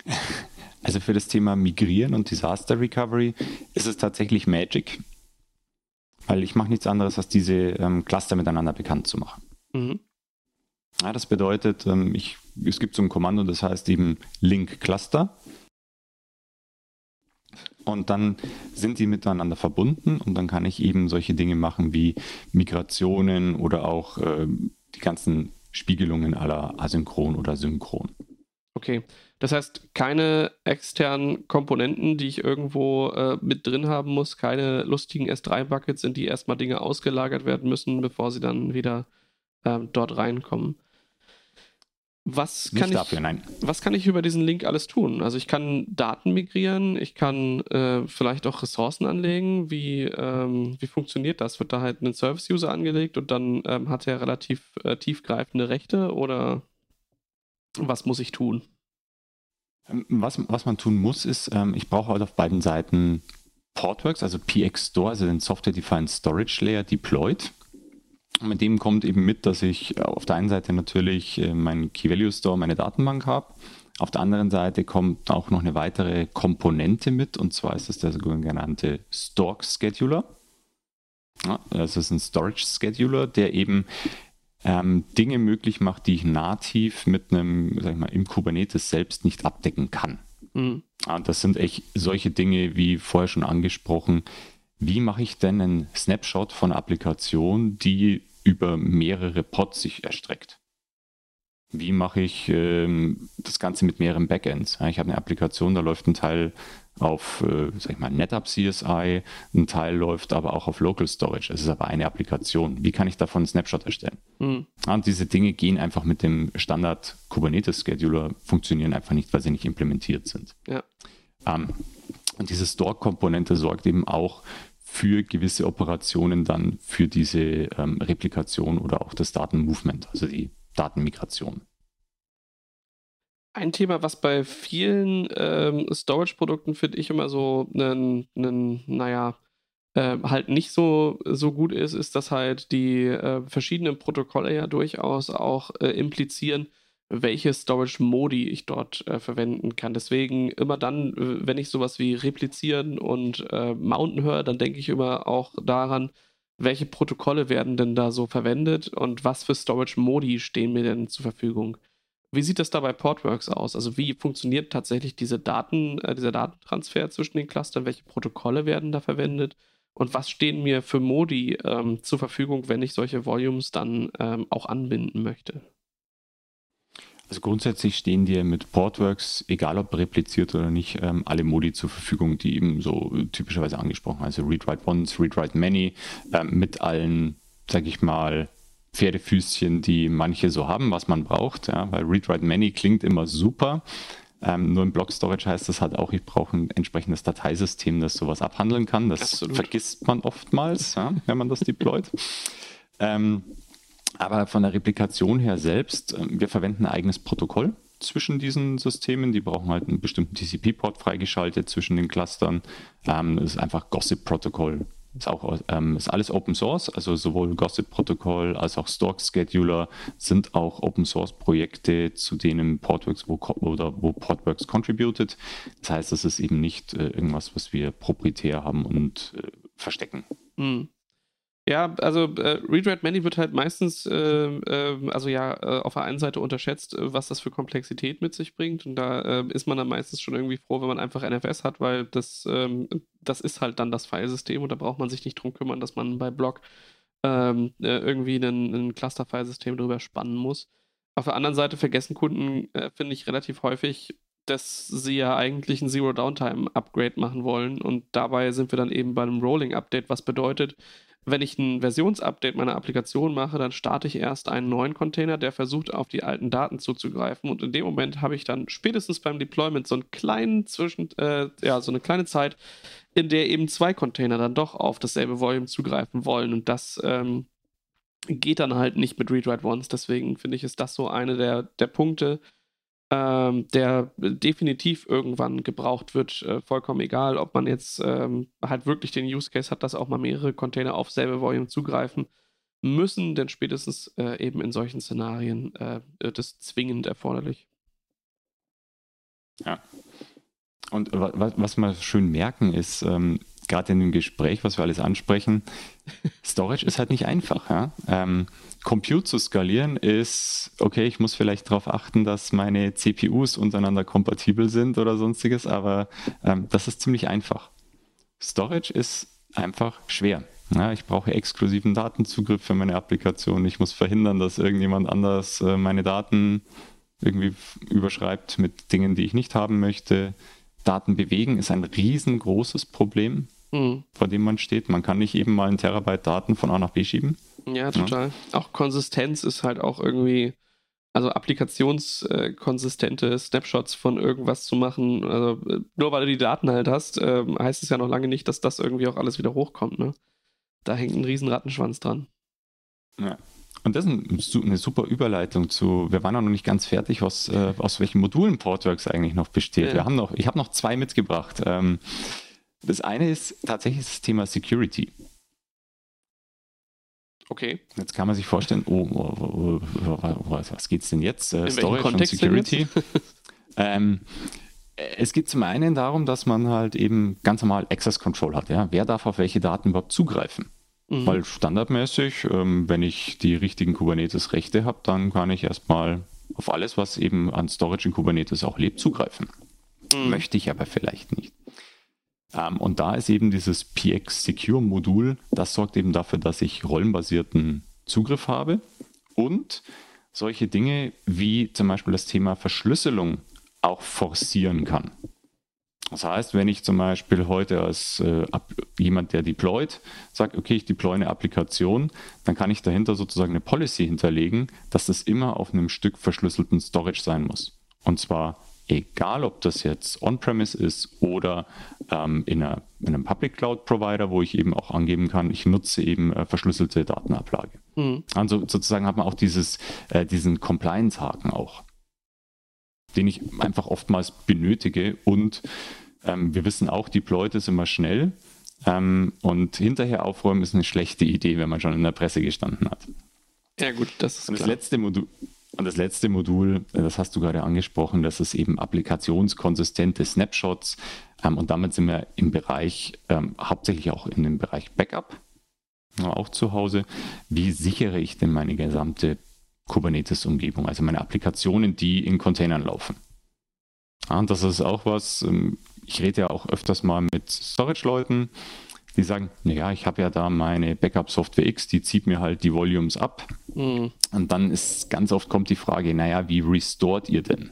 Also für das Thema Migrieren und Disaster Recovery ist es tatsächlich Magic, weil ich mache nichts anderes, als diese ähm, Cluster miteinander bekannt zu machen. Mhm. Ja, das bedeutet, ähm, ich, es gibt so ein Kommando, das heißt eben Link Cluster. Und dann sind die miteinander verbunden und dann kann ich eben solche Dinge machen wie Migrationen oder auch äh, die ganzen Spiegelungen aller asynchron oder synchron. Okay, das heißt, keine externen Komponenten, die ich irgendwo äh, mit drin haben muss, keine lustigen S3-Buckets, in die erstmal Dinge ausgelagert werden müssen, bevor sie dann wieder äh, dort reinkommen. Was kann, ich, dafür, was kann ich über diesen Link alles tun? Also ich kann Daten migrieren, ich kann äh, vielleicht auch Ressourcen anlegen. Wie, ähm, wie funktioniert das? Wird da halt ein Service-User angelegt und dann ähm, hat er relativ äh, tiefgreifende Rechte oder was muss ich tun? Ähm, was, was man tun muss, ist, ähm, ich brauche halt auf beiden Seiten Portworx, also PX Store, also den Software-Defined Storage Layer deployed. Und mit dem kommt eben mit, dass ich auf der einen Seite natürlich äh, meinen Key-Value Store, meine Datenbank habe. Auf der anderen Seite kommt auch noch eine weitere Komponente mit, und zwar ist das der sogenannte Stork Scheduler. Ja, das ist ein Storage Scheduler, der eben ähm, Dinge möglich macht, die ich nativ mit einem, sag ich mal, im Kubernetes selbst nicht abdecken kann. Mhm. Und das sind echt solche Dinge, wie vorher schon angesprochen. Wie mache ich denn einen Snapshot von einer Applikation, die über mehrere Pods sich erstreckt? Wie mache ich ähm, das Ganze mit mehreren Backends? Ja, ich habe eine Applikation, da läuft ein Teil auf, äh, sag ich mal, NetApp CSI, ein Teil läuft aber auch auf Local Storage. Es ist aber eine Applikation. Wie kann ich davon einen Snapshot erstellen? Mhm. Und diese Dinge gehen einfach mit dem Standard Kubernetes Scheduler, funktionieren einfach nicht, weil sie nicht implementiert sind. Ja. Ähm, und diese Store-Komponente sorgt eben auch für gewisse Operationen dann für diese ähm, Replikation oder auch das Datenmovement, also die Datenmigration. Ein Thema, was bei vielen ähm, Storage-Produkten, finde ich, immer so einen, naja, äh, halt nicht so, so gut ist, ist, dass halt die äh, verschiedenen Protokolle ja durchaus auch äh, implizieren, welche Storage-Modi ich dort äh, verwenden kann. Deswegen immer dann, wenn ich sowas wie replizieren und äh, mounten höre, dann denke ich immer auch daran, welche Protokolle werden denn da so verwendet und was für Storage-Modi stehen mir denn zur Verfügung? Wie sieht das da bei Portworx aus? Also wie funktioniert tatsächlich diese Daten, äh, dieser Datentransfer zwischen den Clustern? Welche Protokolle werden da verwendet? Und was stehen mir für Modi ähm, zur Verfügung, wenn ich solche Volumes dann ähm, auch anbinden möchte? Also grundsätzlich stehen dir mit Portworx, egal ob repliziert oder nicht, ähm, alle Modi zur Verfügung, die eben so typischerweise angesprochen, also Read Write Once, Read Write Many, ähm, mit allen, sag ich mal, Pferdefüßchen, die manche so haben, was man braucht, ja, weil Read Write Many klingt immer super. Ähm, nur im Block Storage heißt das halt auch, ich brauche ein entsprechendes Dateisystem, das sowas abhandeln kann. Das Absolut. vergisst man oftmals, ja, wenn man das deployt. ähm, aber von der Replikation her selbst, ähm, wir verwenden ein eigenes Protokoll zwischen diesen Systemen. Die brauchen halt einen bestimmten TCP-Port freigeschaltet zwischen den Clustern. Ähm, das ist einfach Gossip-Protokoll. Ist auch ähm, ist alles Open Source, also sowohl Gossip-Protokoll als auch Stork Scheduler sind auch Open Source Projekte, zu denen Portworx wo, oder wo Portworx contributed. Das heißt, das ist eben nicht äh, irgendwas, was wir proprietär haben und äh, verstecken. Mhm. Ja, also äh, Read Many wird halt meistens, äh, äh, also ja, äh, auf der einen Seite unterschätzt, äh, was das für Komplexität mit sich bringt. Und da äh, ist man dann meistens schon irgendwie froh, wenn man einfach NFS hat, weil das, ähm, das ist halt dann das Filesystem und da braucht man sich nicht drum kümmern, dass man bei Block ähm, irgendwie ein Cluster-Filesystem drüber spannen muss. Auf der anderen Seite vergessen Kunden, finde ich, relativ häufig, dass sie ja eigentlich ein Zero-Downtime-Upgrade machen wollen. Und dabei sind wir dann eben bei einem Rolling-Update, was bedeutet, wenn ich ein Versionsupdate meiner Applikation mache, dann starte ich erst einen neuen Container, der versucht, auf die alten Daten zuzugreifen. Und in dem Moment habe ich dann spätestens beim Deployment so einen kleinen Zwischen, äh, ja, so eine kleine Zeit, in der eben zwei Container dann doch auf dasselbe Volume zugreifen wollen. Und das ähm, geht dann halt nicht mit Read-Write-Once. Deswegen finde ich, ist das so eine der, der Punkte, ähm, der definitiv irgendwann gebraucht wird, äh, vollkommen egal, ob man jetzt ähm, halt wirklich den Use Case hat, dass auch mal mehrere Container auf selbe Volume zugreifen müssen, denn spätestens äh, eben in solchen Szenarien äh, wird es zwingend erforderlich. Ja. Und was, was wir schön merken ist, ähm, gerade in dem Gespräch, was wir alles ansprechen, Storage ist halt nicht einfach. Ja? Ähm, Compute zu skalieren ist, okay, ich muss vielleicht darauf achten, dass meine CPUs untereinander kompatibel sind oder sonstiges, aber ähm, das ist ziemlich einfach. Storage ist einfach schwer. Ja, ich brauche exklusiven Datenzugriff für meine Applikation. Ich muss verhindern, dass irgendjemand anders äh, meine Daten irgendwie überschreibt mit Dingen, die ich nicht haben möchte. Daten bewegen ist ein riesengroßes Problem mhm. vor dem man steht. Man kann nicht eben mal ein Terabyte Daten von A nach B schieben. Ja, total. Ja. Auch Konsistenz ist halt auch irgendwie, also applikationskonsistente Snapshots von irgendwas zu machen. Also nur weil du die Daten halt hast, äh, heißt es ja noch lange nicht, dass das irgendwie auch alles wieder hochkommt. Ne? Da hängt ein riesen Rattenschwanz dran. Ja. Und das ist eine super Überleitung zu, wir waren noch nicht ganz fertig, was, äh, aus welchen Modulen Portworx eigentlich noch besteht. Ja. Wir haben noch, ich habe noch zwei mitgebracht. Ähm, das eine ist tatsächlich das Thema Security. Okay. Jetzt kann man sich vorstellen, oh, oh, oh, was geht es denn jetzt? Äh, Storage und Security. ähm, es geht zum einen darum, dass man halt eben ganz normal Access Control hat. Ja? Wer darf auf welche Daten überhaupt zugreifen? Mhm. Weil standardmäßig, ähm, wenn ich die richtigen Kubernetes-Rechte habe, dann kann ich erstmal auf alles, was eben an Storage in Kubernetes auch lebt, zugreifen. Mhm. Möchte ich aber vielleicht nicht. Ähm, und da ist eben dieses PX Secure Modul, das sorgt eben dafür, dass ich rollenbasierten Zugriff habe und solche Dinge wie zum Beispiel das Thema Verschlüsselung auch forcieren kann. Das heißt, wenn ich zum Beispiel heute als äh, jemand, der deployt, sage, okay, ich deploy eine Applikation, dann kann ich dahinter sozusagen eine Policy hinterlegen, dass das immer auf einem Stück verschlüsselten Storage sein muss. Und zwar egal ob das jetzt on-premise ist oder ähm, in, einer, in, einem Public Cloud Provider, wo ich eben auch angeben kann, ich nutze eben äh, verschlüsselte Datenablage. Mhm. Also sozusagen hat man auch dieses, äh, diesen Compliance-Haken auch, den ich einfach oftmals benötige und ähm, wir wissen auch, Deployed ist immer schnell ähm, und hinterher aufräumen ist eine schlechte Idee, wenn man schon in der Presse gestanden hat. Ja gut, das ist und das klar. letzte Modul und das letzte Modul, äh, das hast du gerade angesprochen, das ist eben applikationskonsistente Snapshots. Ähm, und damit sind wir im Bereich, ähm, hauptsächlich auch in dem Bereich Backup. auch zu Hause. Wie sichere ich denn meine gesamte Kubernetes-Umgebung, also meine Applikationen, die in Containern laufen? Und das ist auch was, ähm, ich rede ja auch öfters mal mit Storage-Leuten, die sagen, naja, ich habe ja da meine Backup-Software X, die zieht mir halt die Volumes ab. Mhm. Und dann ist ganz oft kommt die Frage, naja, wie restored ihr denn?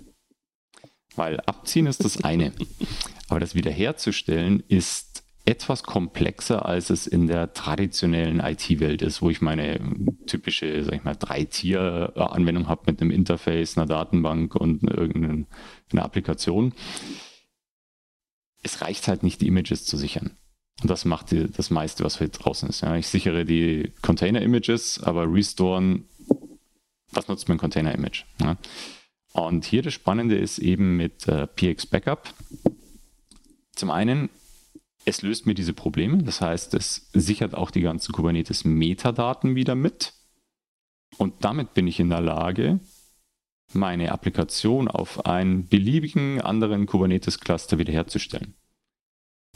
Weil abziehen ist das eine. Aber das wiederherzustellen ist etwas komplexer, als es in der traditionellen IT-Welt ist, wo ich meine typische, sag ich mal, Drei-Tier-Anwendung habe mit einem Interface, einer Datenbank und irgendeiner Applikation. Es reicht halt nicht, die Images zu sichern. Und das macht die, das meiste, was hier draußen ist. Ja, ich sichere die Container-Images, aber restoren, was nutzt mein Container-Image? Ja? Und hier das Spannende ist eben mit äh, PX Backup. Zum einen, es löst mir diese Probleme. Das heißt, es sichert auch die ganzen Kubernetes-Metadaten wieder mit. Und damit bin ich in der Lage, meine Applikation auf einen beliebigen anderen Kubernetes-Cluster wiederherzustellen.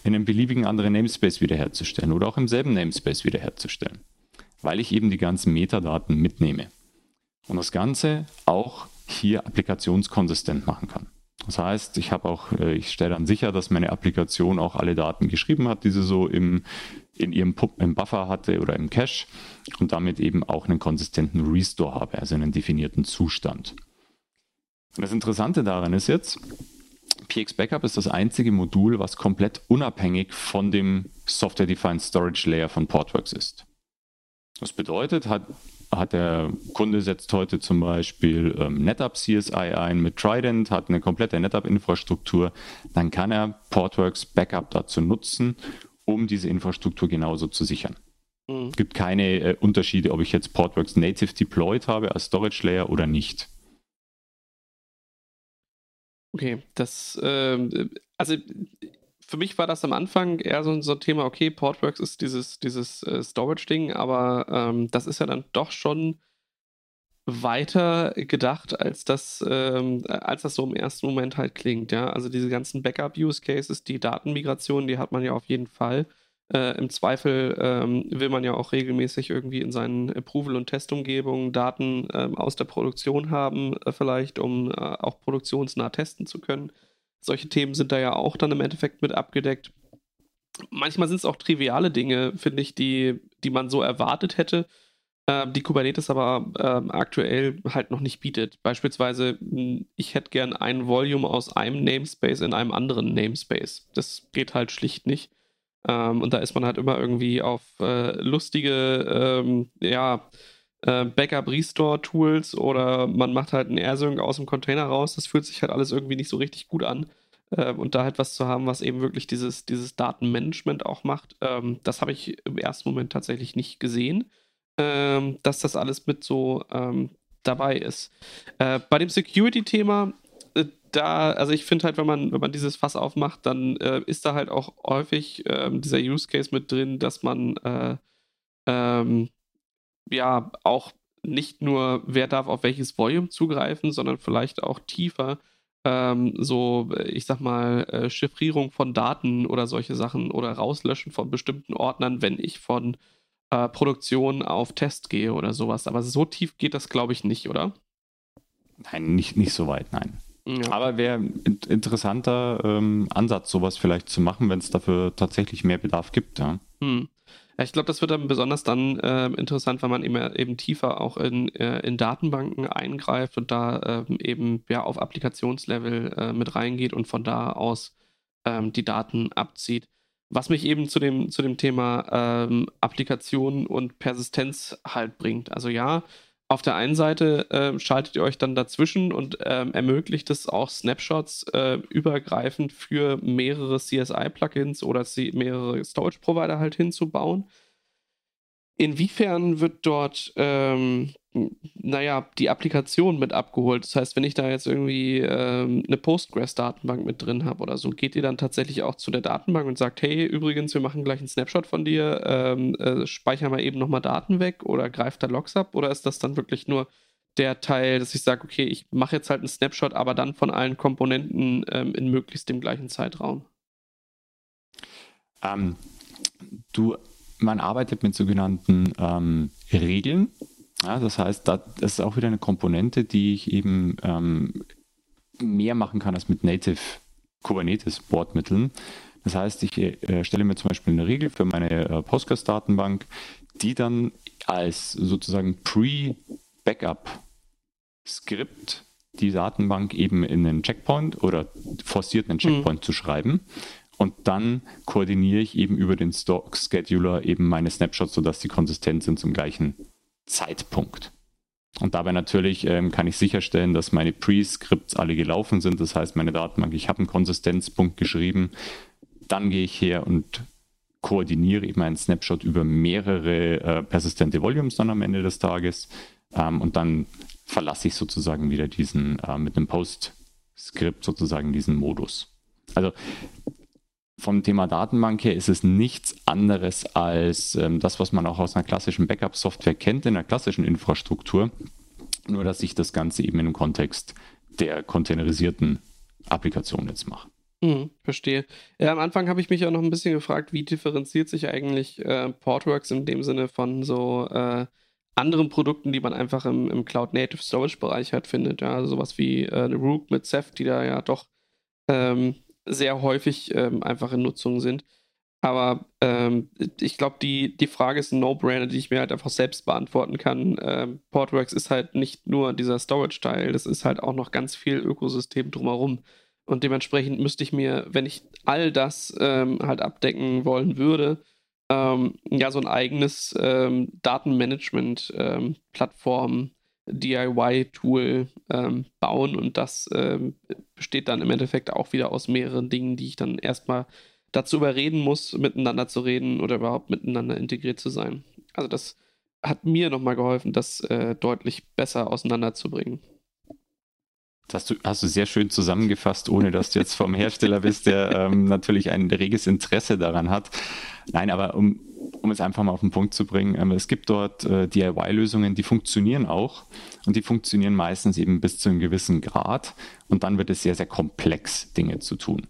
In einem beliebigen anderen Namespace wiederherzustellen oder auch im selben Namespace wiederherzustellen. Weil ich eben die ganzen Metadaten mitnehme. Und das Ganze auch hier applikationskonsistent machen kann. Das heißt, ich habe auch, äh, ich stelle dann sicher, dass meine Applikation auch alle Daten geschrieben hat, die sie so im, in ihrem im Buffer hatte oder im Cache und damit eben auch einen konsistenten Restore habe, also einen definierten Zustand. Und das Interessante daran ist jetzt, PX Backup ist das einzige Modul, was komplett unabhängig von dem Software-Defined Storage Layer von Portworx ist. Das bedeutet, hat hat der Kunde setzt heute zum Beispiel ähm, NetApp CSI ein mit Trident, hat eine komplette NetApp-Infrastruktur, dann kann er Portworx Backup dazu nutzen, um diese Infrastruktur genauso zu sichern. Mhm. Es gibt keine äh, Unterschiede, ob ich jetzt Portworx Native deployed habe als Storage Layer oder nicht. Okay, das, äh, also für mich war das am Anfang eher so, so ein Thema, okay, Portworx ist dieses, dieses äh, Storage-Ding, aber ähm, das ist ja dann doch schon weiter gedacht, als das, ähm, als das so im ersten Moment halt klingt, ja. Also diese ganzen Backup-Use-Cases, die Datenmigration, die hat man ja auf jeden Fall. Äh, Im Zweifel ähm, will man ja auch regelmäßig irgendwie in seinen Approval- und Testumgebungen Daten ähm, aus der Produktion haben, äh, vielleicht, um äh, auch produktionsnah testen zu können. Solche Themen sind da ja auch dann im Endeffekt mit abgedeckt. Manchmal sind es auch triviale Dinge, finde ich, die, die man so erwartet hätte, äh, die Kubernetes aber äh, aktuell halt noch nicht bietet. Beispielsweise, hm, ich hätte gern ein Volume aus einem Namespace in einem anderen Namespace. Das geht halt schlicht nicht. Ähm, und da ist man halt immer irgendwie auf äh, lustige, ähm, ja, äh, Backup-Restore-Tools oder man macht halt einen AirSync aus dem Container raus. Das fühlt sich halt alles irgendwie nicht so richtig gut an. Äh, und da halt was zu haben, was eben wirklich dieses, dieses Datenmanagement auch macht, ähm, das habe ich im ersten Moment tatsächlich nicht gesehen, ähm, dass das alles mit so ähm, dabei ist. Äh, bei dem Security-Thema, da, also ich finde halt, wenn man, wenn man dieses Fass aufmacht, dann äh, ist da halt auch häufig ähm, dieser Use Case mit drin, dass man äh, ähm, ja auch nicht nur, wer darf auf welches Volume zugreifen, sondern vielleicht auch tiefer ähm, so, ich sag mal, äh, Chiffrierung von Daten oder solche Sachen oder Rauslöschen von bestimmten Ordnern, wenn ich von äh, Produktion auf Test gehe oder sowas. Aber so tief geht das, glaube ich, nicht, oder? Nein, nicht, nicht so weit, nein. Ja. Aber wäre ein interessanter ähm, Ansatz, sowas vielleicht zu machen, wenn es dafür tatsächlich mehr Bedarf gibt, ja. Hm. Ich glaube, das wird dann besonders dann äh, interessant, wenn man eben, eben tiefer auch in, äh, in Datenbanken eingreift und da äh, eben ja auf Applikationslevel äh, mit reingeht und von da aus ähm, die Daten abzieht. Was mich eben zu dem, zu dem Thema ähm, Applikation und Persistenz halt bringt. Also ja, auf der einen Seite äh, schaltet ihr euch dann dazwischen und ähm, ermöglicht es auch Snapshots äh, übergreifend für mehrere CSI-Plugins oder mehrere Storage-Provider halt hinzubauen. Inwiefern wird dort, ähm, naja, die Applikation mit abgeholt? Das heißt, wenn ich da jetzt irgendwie ähm, eine Postgres-Datenbank mit drin habe oder so, geht ihr dann tatsächlich auch zu der Datenbank und sagt, hey, übrigens, wir machen gleich einen Snapshot von dir, ähm, äh, speichern wir eben nochmal Daten weg oder greift da Logs ab? Oder ist das dann wirklich nur der Teil, dass ich sage, okay, ich mache jetzt halt einen Snapshot, aber dann von allen Komponenten ähm, in möglichst dem gleichen Zeitraum? Ähm, du man arbeitet mit sogenannten ähm, Regeln. Ja, das heißt, das ist auch wieder eine Komponente, die ich eben ähm, mehr machen kann als mit Native Kubernetes-Bordmitteln. Das heißt, ich äh, stelle mir zum Beispiel eine Regel für meine äh, Postgres-Datenbank, die dann als sozusagen Pre-Backup-Skript die Datenbank eben in einen Checkpoint oder forciert einen Checkpoint mhm. zu schreiben. Und dann koordiniere ich eben über den Stock-Scheduler eben meine Snapshots, sodass die konsistent sind zum gleichen Zeitpunkt. Und dabei natürlich ähm, kann ich sicherstellen, dass meine Pre-Scripts alle gelaufen sind. Das heißt, meine Datenbank, ich habe einen Konsistenzpunkt geschrieben. Dann gehe ich her und koordiniere eben einen Snapshot über mehrere äh, persistente Volumes dann am Ende des Tages. Ähm, und dann verlasse ich sozusagen wieder diesen, äh, mit einem Post-Skript sozusagen diesen Modus. Also vom Thema Datenbank her ist es nichts anderes als ähm, das, was man auch aus einer klassischen Backup-Software kennt, in einer klassischen Infrastruktur. Nur, dass ich das Ganze eben im Kontext der containerisierten Applikation jetzt mache. Hm, verstehe. Ja, am Anfang habe ich mich auch noch ein bisschen gefragt, wie differenziert sich eigentlich äh, Portworx in dem Sinne von so äh, anderen Produkten, die man einfach im, im Cloud Native Storage Bereich halt findet. Ja, also sowas wie äh, Rook mit Ceph, die da ja doch ähm, sehr häufig ähm, einfach in Nutzung sind. Aber ähm, ich glaube, die, die Frage ist ein No-Brainer, die ich mir halt einfach selbst beantworten kann. Ähm, Portworx ist halt nicht nur dieser Storage-Teil, das ist halt auch noch ganz viel Ökosystem drumherum. Und dementsprechend müsste ich mir, wenn ich all das ähm, halt abdecken wollen würde, ähm, ja, so ein eigenes ähm, Datenmanagement-Plattform, DIY-Tool ähm, bauen und das besteht dann im Endeffekt auch wieder aus mehreren Dingen, die ich dann erstmal dazu überreden muss, miteinander zu reden oder überhaupt miteinander integriert zu sein. Also das hat mir nochmal geholfen, das äh, deutlich besser auseinanderzubringen. Das hast du, sehr schön zusammengefasst, ohne dass du jetzt vom Hersteller bist, der ähm, natürlich ein reges Interesse daran hat. Nein, aber um, um es einfach mal auf den Punkt zu bringen, ähm, es gibt dort äh, DIY-Lösungen, die funktionieren auch und die funktionieren meistens eben bis zu einem gewissen Grad und dann wird es sehr, sehr komplex, Dinge zu tun.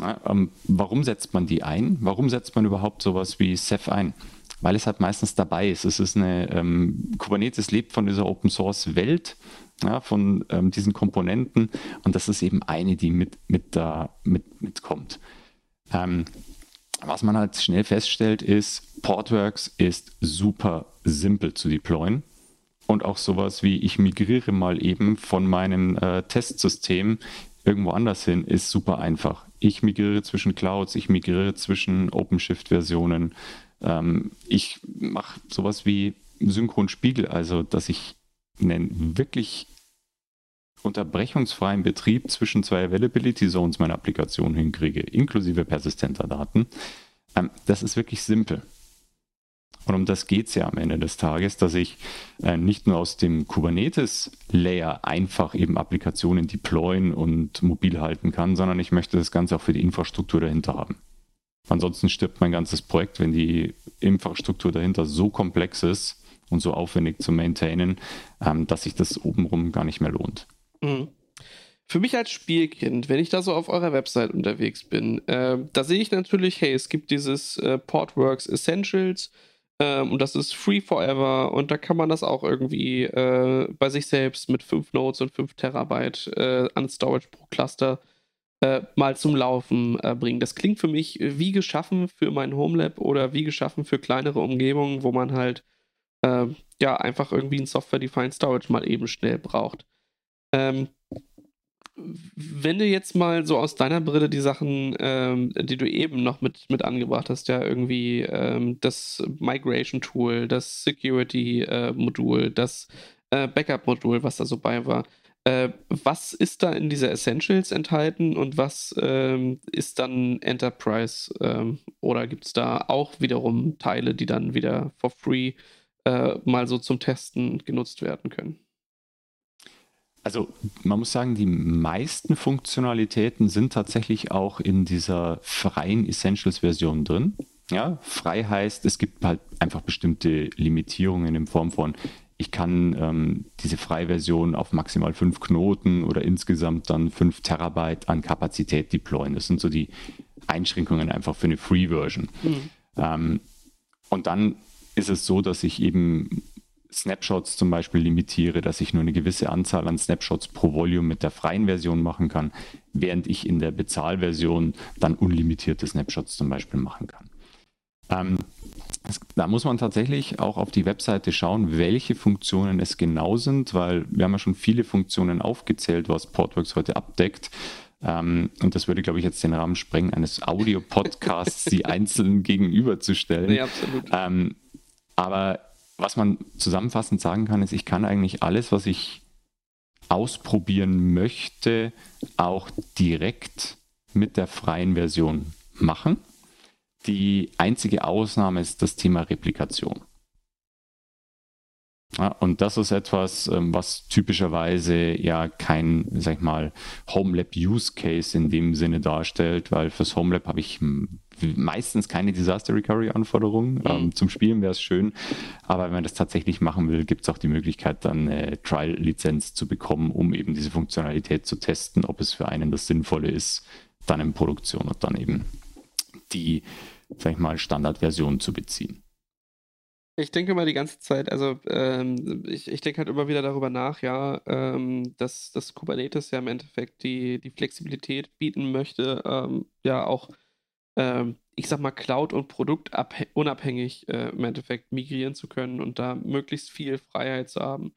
Ja, ähm, warum setzt man die ein? Warum setzt man überhaupt sowas wie Ceph ein? Weil es halt meistens dabei ist. Es ist eine, ähm, Kubernetes lebt von dieser Open Source Welt ja, von ähm, diesen Komponenten und das ist eben eine, die mit, mit da mit, mitkommt. Ähm, was man halt schnell feststellt, ist, Portworx ist super simpel zu deployen. Und auch sowas wie ich migriere mal eben von meinem äh, Testsystem irgendwo anders hin, ist super einfach. Ich migriere zwischen Clouds, ich migriere zwischen OpenShift-Versionen. Ähm, ich mache sowas wie Synchronspiegel, also dass ich einen wirklich unterbrechungsfreien Betrieb zwischen zwei Availability Zones meiner Applikation hinkriege, inklusive persistenter Daten, ähm, das ist wirklich simpel. Und um das geht es ja am Ende des Tages, dass ich äh, nicht nur aus dem Kubernetes-Layer einfach eben Applikationen deployen und mobil halten kann, sondern ich möchte das Ganze auch für die Infrastruktur dahinter haben. Ansonsten stirbt mein ganzes Projekt, wenn die Infrastruktur dahinter so komplex ist und so aufwendig zu maintainen, ähm, dass sich das obenrum gar nicht mehr lohnt. Mhm. Für mich als Spielkind, wenn ich da so auf eurer Website unterwegs bin, äh, da sehe ich natürlich, hey, es gibt dieses äh, Portworx Essentials ähm, und das ist free forever und da kann man das auch irgendwie äh, bei sich selbst mit 5 Nodes und 5 Terabyte äh, an Storage pro Cluster äh, mal zum Laufen äh, bringen. Das klingt für mich wie geschaffen für mein Homelab oder wie geschaffen für kleinere Umgebungen, wo man halt ja einfach irgendwie ein Software-Defined Storage mal eben schnell braucht. Ähm, wenn du jetzt mal so aus deiner Brille die Sachen, ähm, die du eben noch mit, mit angebracht hast, ja, irgendwie ähm, das Migration-Tool, das Security-Modul, äh, das äh, Backup-Modul, was da so bei war, äh, was ist da in dieser Essentials enthalten und was ähm, ist dann Enterprise? Ähm, oder gibt es da auch wiederum Teile, die dann wieder for free äh, mal so zum Testen genutzt werden können? Also man muss sagen, die meisten Funktionalitäten sind tatsächlich auch in dieser freien Essentials-Version drin. Ja, frei heißt, es gibt halt einfach bestimmte Limitierungen in Form von, ich kann ähm, diese Freie-Version auf maximal fünf Knoten oder insgesamt dann fünf Terabyte an Kapazität deployen. Das sind so die Einschränkungen einfach für eine Free-Version. Mhm. Ähm, und dann ist es so, dass ich eben Snapshots zum Beispiel limitiere, dass ich nur eine gewisse Anzahl an Snapshots pro Volume mit der freien Version machen kann, während ich in der Bezahlversion dann unlimitierte Snapshots zum Beispiel machen kann. Ähm, das, da muss man tatsächlich auch auf die Webseite schauen, welche Funktionen es genau sind, weil wir haben ja schon viele Funktionen aufgezählt, was Portworx heute abdeckt. Ähm, und das würde, glaube ich, jetzt den Rahmen sprengen, eines Audio-Podcasts, die einzeln gegenüberzustellen. Nee, absolut. Ähm, aber was man zusammenfassend sagen kann, ist, ich kann eigentlich alles, was ich ausprobieren möchte, auch direkt mit der freien Version machen. Die einzige Ausnahme ist das Thema Replikation. Ja, und das ist etwas, ähm, was typischerweise ja kein, sag ich mal, Homelab Use Case in dem Sinne darstellt, weil fürs Homelab habe ich meistens keine Disaster Recovery Anforderungen. Mhm. Ähm, zum Spielen wäre es schön, aber wenn man das tatsächlich machen will, gibt es auch die Möglichkeit, dann eine Trial-Lizenz zu bekommen, um eben diese Funktionalität zu testen, ob es für einen das Sinnvolle ist, dann in Produktion und dann eben die, sag ich mal, Standardversion zu beziehen. Ich denke mal die ganze Zeit, also ähm, ich, ich denke halt immer wieder darüber nach, ja, ähm, dass, dass Kubernetes ja im Endeffekt die, die Flexibilität bieten möchte, ähm, ja auch, ähm, ich sag mal, Cloud- und produktunabhängig äh, im Endeffekt migrieren zu können und da möglichst viel Freiheit zu haben.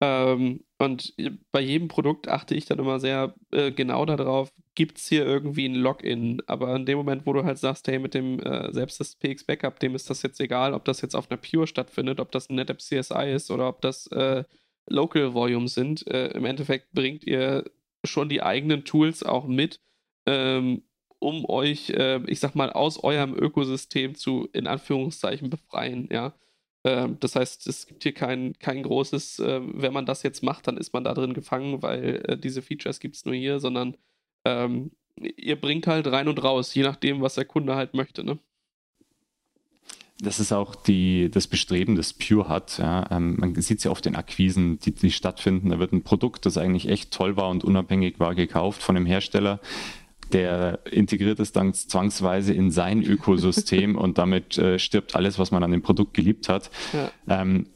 Ähm, und bei jedem Produkt achte ich dann immer sehr äh, genau darauf, gibt es hier irgendwie ein Login? Aber in dem Moment, wo du halt sagst, hey, mit dem äh, selbst das PX Backup, dem ist das jetzt egal, ob das jetzt auf einer Pure stattfindet, ob das ein NetApp CSI ist oder ob das äh, Local Volumes sind. Äh, Im Endeffekt bringt ihr schon die eigenen Tools auch mit, ähm, um euch, äh, ich sag mal, aus eurem Ökosystem zu, in Anführungszeichen, befreien, ja. Ähm, das heißt, es gibt hier kein, kein großes, äh, wenn man das jetzt macht, dann ist man da drin gefangen, weil äh, diese Features gibt es nur hier, sondern ähm, ihr bringt halt rein und raus, je nachdem, was der Kunde halt möchte. Ne? Das ist auch die, das Bestreben, das Pure hat. Ja. Ähm, man sieht es ja auf den Akquisen, die, die stattfinden. Da wird ein Produkt, das eigentlich echt toll war und unabhängig war, gekauft von dem Hersteller der integriert es dann zwangsweise in sein Ökosystem und damit äh, stirbt alles, was man an dem Produkt geliebt hat. Ja. Ähm,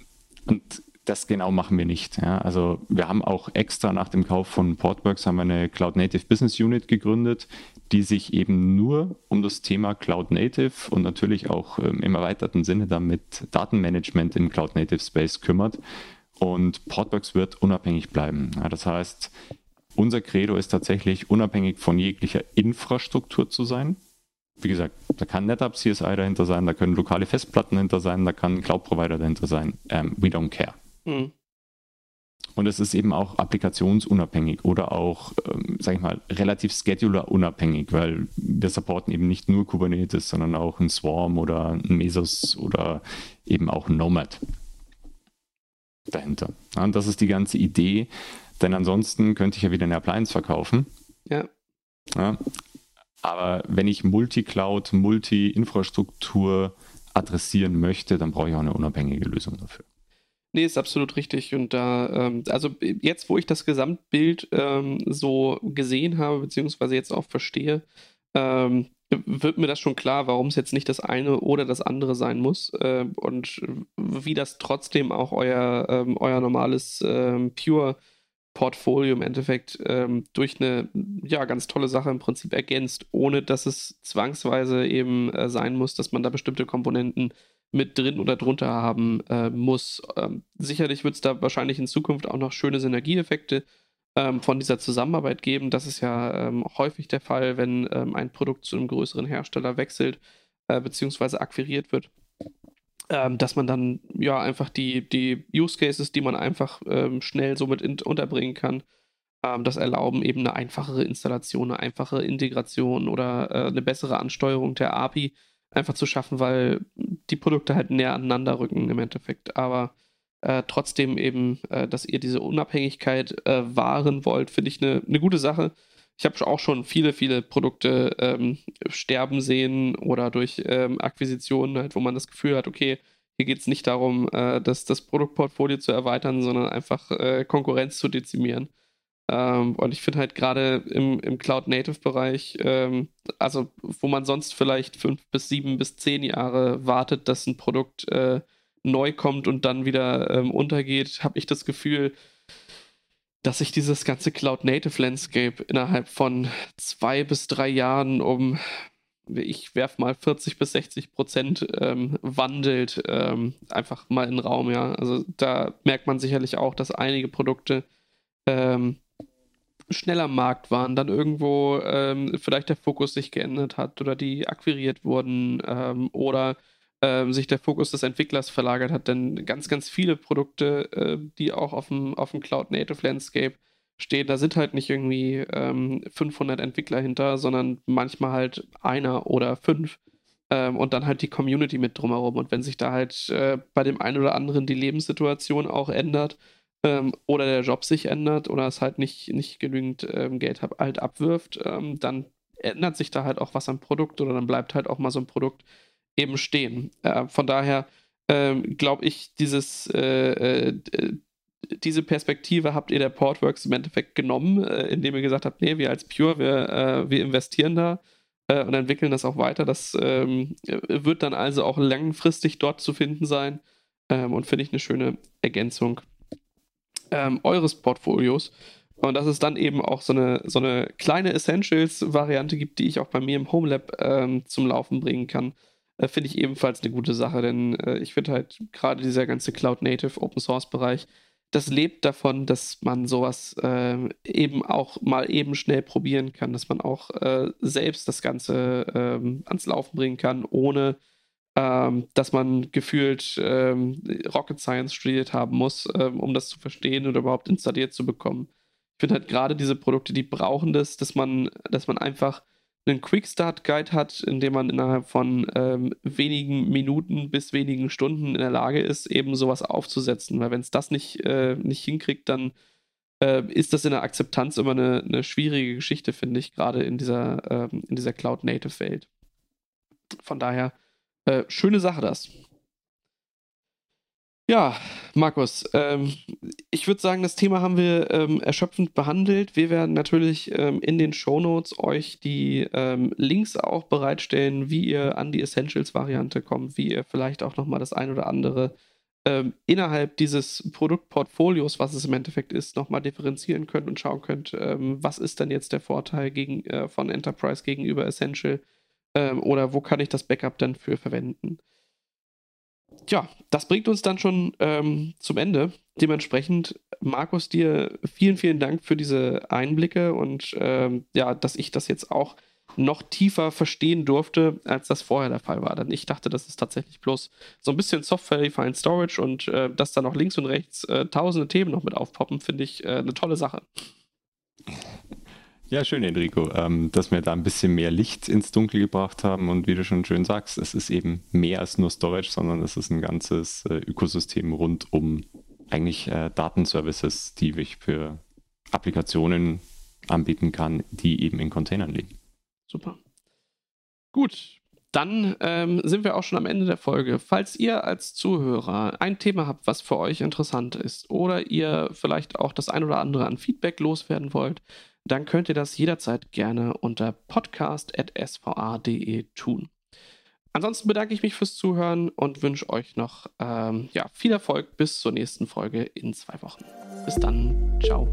und das genau machen wir nicht. Ja. Also wir haben auch extra nach dem Kauf von Portworx haben wir eine Cloud Native Business Unit gegründet, die sich eben nur um das Thema Cloud Native und natürlich auch ähm, im erweiterten Sinne damit Datenmanagement im Cloud Native Space kümmert. Und Portworx wird unabhängig bleiben. Ja, das heißt, unser Credo ist tatsächlich, unabhängig von jeglicher Infrastruktur zu sein. Wie gesagt, da kann NetApp CSI dahinter sein, da können lokale Festplatten dahinter sein, da kann ein Cloud-Provider dahinter sein. Ähm, we don't care. Mhm. Und es ist eben auch applikationsunabhängig oder auch, ähm, sag ich mal, relativ scheduler-unabhängig, weil wir supporten eben nicht nur Kubernetes, sondern auch ein Swarm oder ein Mesos oder eben auch ein Nomad dahinter. Ja, und das ist die ganze Idee, denn ansonsten könnte ich ja wieder eine Appliance verkaufen. Ja. ja. Aber wenn ich Multi-Cloud, Multi-Infrastruktur adressieren möchte, dann brauche ich auch eine unabhängige Lösung dafür. Nee, ist absolut richtig. Und da, ähm, also jetzt, wo ich das Gesamtbild ähm, so gesehen habe, beziehungsweise jetzt auch verstehe, ähm, wird mir das schon klar, warum es jetzt nicht das eine oder das andere sein muss äh, und wie das trotzdem auch euer, ähm, euer normales ähm, Pure Portfolio im Endeffekt ähm, durch eine ja ganz tolle Sache im Prinzip ergänzt, ohne dass es zwangsweise eben äh, sein muss, dass man da bestimmte Komponenten mit drin oder drunter haben äh, muss. Ähm, sicherlich wird es da wahrscheinlich in Zukunft auch noch schöne Synergieeffekte ähm, von dieser Zusammenarbeit geben. Das ist ja ähm, häufig der Fall, wenn ähm, ein Produkt zu einem größeren Hersteller wechselt äh, bzw. akquiriert wird ähm, dass man dann ja einfach die, die Use Cases, die man einfach ähm, schnell somit in, unterbringen kann, ähm, das erlauben eben eine einfachere Installation, eine einfache Integration oder äh, eine bessere Ansteuerung der API einfach zu schaffen, weil die Produkte halt näher aneinander rücken im Endeffekt. Aber äh, trotzdem eben, äh, dass ihr diese Unabhängigkeit äh, wahren wollt, finde ich eine, eine gute Sache ich habe auch schon viele, viele Produkte ähm, sterben sehen oder durch ähm, Akquisitionen, halt, wo man das Gefühl hat, okay, hier geht es nicht darum, äh, das, das Produktportfolio zu erweitern, sondern einfach äh, Konkurrenz zu dezimieren. Ähm, und ich finde halt gerade im, im Cloud-Native-Bereich, ähm, also wo man sonst vielleicht fünf bis sieben bis zehn Jahre wartet, dass ein Produkt äh, neu kommt und dann wieder ähm, untergeht, habe ich das Gefühl, dass sich dieses ganze Cloud-Native-Landscape innerhalb von zwei bis drei Jahren um, ich werf mal 40 bis 60 Prozent ähm, wandelt, ähm, einfach mal in den Raum, ja. Also da merkt man sicherlich auch, dass einige Produkte ähm, schnell am Markt waren, dann irgendwo ähm, vielleicht der Fokus sich geändert hat oder die akquiriert wurden ähm, oder ähm, sich der Fokus des Entwicklers verlagert hat. Denn ganz, ganz viele Produkte, äh, die auch auf dem, auf dem Cloud-Native-Landscape stehen, da sind halt nicht irgendwie 500 ähm, Entwickler hinter, sondern manchmal halt einer oder fünf. Ähm, und dann halt die Community mit drumherum. Und wenn sich da halt äh, bei dem einen oder anderen die Lebenssituation auch ändert, ähm, oder der Job sich ändert oder es halt nicht, nicht genügend ähm, Geld hab, halt abwirft, ähm, dann ändert sich da halt auch was am Produkt oder dann bleibt halt auch mal so ein Produkt eben stehen. Äh, von daher ähm, glaube ich, dieses, äh, äh, diese Perspektive habt ihr der Portworks im Endeffekt genommen, äh, indem ihr gesagt habt, nee, wir als Pure, wir, äh, wir investieren da äh, und entwickeln das auch weiter. Das ähm, wird dann also auch langfristig dort zu finden sein ähm, und finde ich eine schöne Ergänzung ähm, eures Portfolios. Und dass es dann eben auch so eine, so eine kleine Essentials-Variante gibt, die ich auch bei mir im Homelab ähm, zum Laufen bringen kann, äh, finde ich ebenfalls eine gute Sache. Denn äh, ich finde halt gerade dieser ganze Cloud-Native Open-Source-Bereich, das lebt davon, dass man sowas äh, eben auch mal eben schnell probieren kann, dass man auch äh, selbst das Ganze ähm, ans Laufen bringen kann, ohne ähm, dass man gefühlt ähm, Rocket Science studiert haben muss, ähm, um das zu verstehen oder überhaupt installiert zu bekommen. Ich finde halt gerade diese Produkte, die brauchen das, dass man, dass man einfach einen Quick Start Guide hat, in dem man innerhalb von ähm, wenigen Minuten bis wenigen Stunden in der Lage ist, eben sowas aufzusetzen. Weil wenn es das nicht, äh, nicht hinkriegt, dann äh, ist das in der Akzeptanz immer eine, eine schwierige Geschichte, finde ich, gerade in dieser, ähm, dieser Cloud-Native-Welt. Von daher äh, schöne Sache das. Ja, Markus, ähm, ich würde sagen, das Thema haben wir ähm, erschöpfend behandelt. Wir werden natürlich ähm, in den Shownotes euch die ähm, Links auch bereitstellen, wie ihr an die Essentials-Variante kommt, wie ihr vielleicht auch nochmal das ein oder andere ähm, innerhalb dieses Produktportfolios, was es im Endeffekt ist, nochmal differenzieren könnt und schauen könnt, ähm, was ist denn jetzt der Vorteil gegen, äh, von Enterprise gegenüber Essential oder wo kann ich das Backup dann für verwenden? Ja, das bringt uns dann schon ähm, zum Ende. Dementsprechend, Markus, dir vielen, vielen Dank für diese Einblicke und ähm, ja, dass ich das jetzt auch noch tiefer verstehen durfte, als das vorher der Fall war. Denn ich dachte, das ist tatsächlich bloß so ein bisschen Software-Defined Storage und äh, dass da noch links und rechts äh, tausende Themen noch mit aufpoppen, finde ich äh, eine tolle Sache. Ja, schön, Enrico, ähm, dass wir da ein bisschen mehr Licht ins Dunkel gebracht haben. Und wie du schon schön sagst, es ist eben mehr als nur Storage, sondern es ist ein ganzes äh, Ökosystem rund um eigentlich äh, Datenservices, die ich für Applikationen anbieten kann, die eben in Containern liegen. Super. Gut, dann ähm, sind wir auch schon am Ende der Folge. Falls ihr als Zuhörer ein Thema habt, was für euch interessant ist, oder ihr vielleicht auch das ein oder andere an Feedback loswerden wollt, dann könnt ihr das jederzeit gerne unter podcast.sva.de tun. Ansonsten bedanke ich mich fürs Zuhören und wünsche euch noch ähm, ja, viel Erfolg bis zur nächsten Folge in zwei Wochen. Bis dann, ciao.